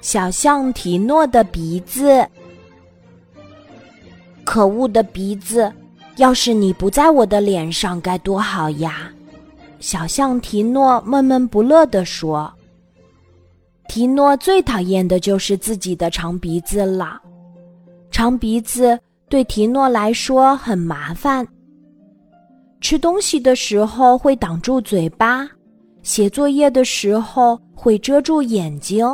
小象提诺的鼻子，可恶的鼻子！要是你不在我的脸上，该多好呀！小象提诺闷闷不乐地说。提诺最讨厌的就是自己的长鼻子了，长鼻子对提诺来说很麻烦。吃东西的时候会挡住嘴巴，写作业的时候会遮住眼睛，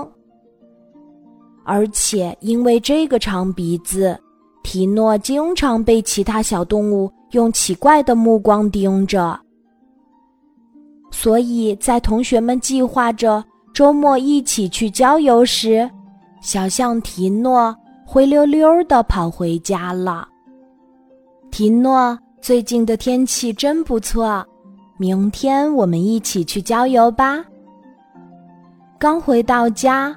而且因为这个长鼻子。提诺经常被其他小动物用奇怪的目光盯着，所以在同学们计划着周末一起去郊游时，小象提诺灰溜溜的跑回家了。提诺，最近的天气真不错，明天我们一起去郊游吧。刚回到家，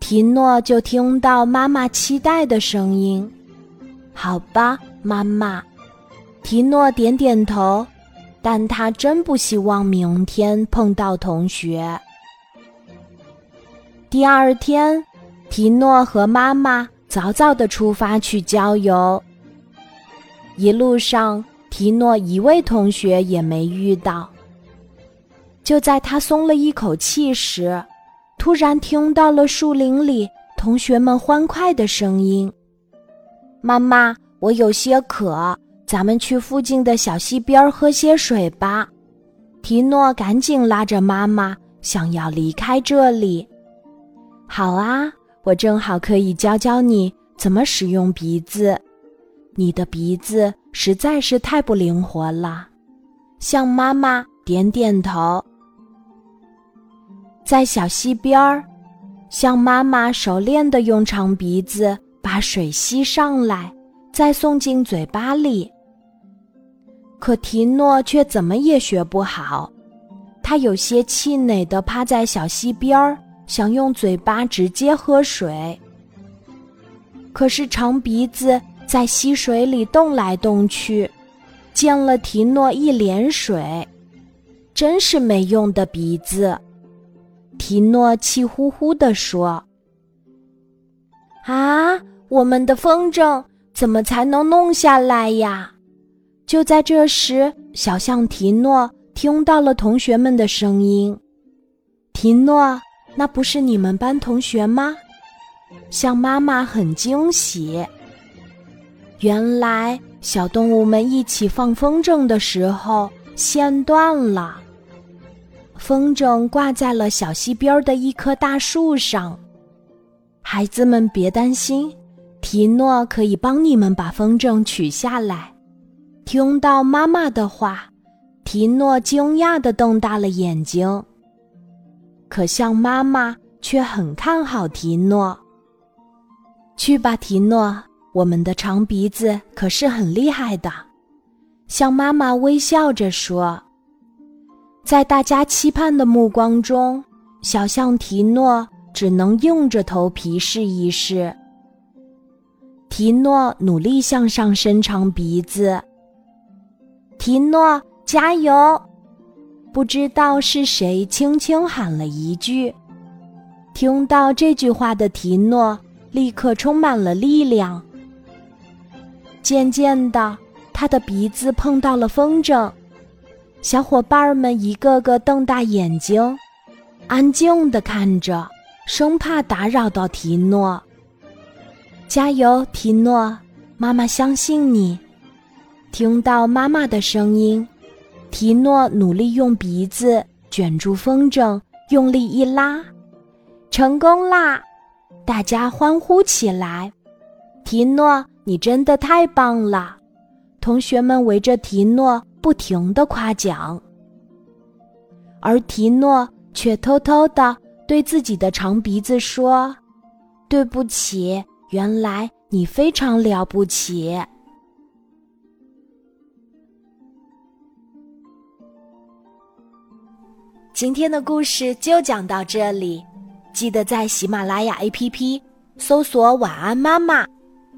提诺就听到妈妈期待的声音。好吧，妈妈。提诺点点头，但他真不希望明天碰到同学。第二天，提诺和妈妈早早的出发去郊游。一路上，提诺一位同学也没遇到。就在他松了一口气时，突然听到了树林里同学们欢快的声音。妈妈，我有些渴，咱们去附近的小溪边喝些水吧。提诺赶紧拉着妈妈，想要离开这里。好啊，我正好可以教教你怎么使用鼻子。你的鼻子实在是太不灵活了。向妈妈点点头，在小溪边儿，向妈妈熟练的用长鼻子。把水吸上来，再送进嘴巴里。可提诺却怎么也学不好，他有些气馁地趴在小溪边儿，想用嘴巴直接喝水。可是长鼻子在溪水里动来动去，溅了提诺一脸水，真是没用的鼻子。提诺气呼呼地说：“啊！”我们的风筝怎么才能弄下来呀？就在这时，小象提诺听到了同学们的声音。提诺，那不是你们班同学吗？象妈妈很惊喜。原来，小动物们一起放风筝的时候线断了，风筝挂在了小溪边的一棵大树上。孩子们别担心。提诺可以帮你们把风筝取下来。听到妈妈的话，提诺惊讶的瞪大了眼睛。可象妈妈却很看好提诺。去吧，提诺，我们的长鼻子可是很厉害的。象妈妈微笑着说。在大家期盼的目光中，小象提诺只能硬着头皮试一试。提诺努力向上伸长鼻子。提诺，加油！不知道是谁轻轻喊了一句。听到这句话的提诺立刻充满了力量。渐渐的，他的鼻子碰到了风筝。小伙伴们一个个瞪大眼睛，安静的看着，生怕打扰到提诺。加油，提诺！妈妈相信你。听到妈妈的声音，提诺努力用鼻子卷住风筝，用力一拉，成功啦！大家欢呼起来。提诺，你真的太棒了！同学们围着提诺不停的夸奖，而提诺却偷偷的对自己的长鼻子说：“对不起。”原来你非常了不起。今天的故事就讲到这里，记得在喜马拉雅 APP 搜索“晚安妈妈”，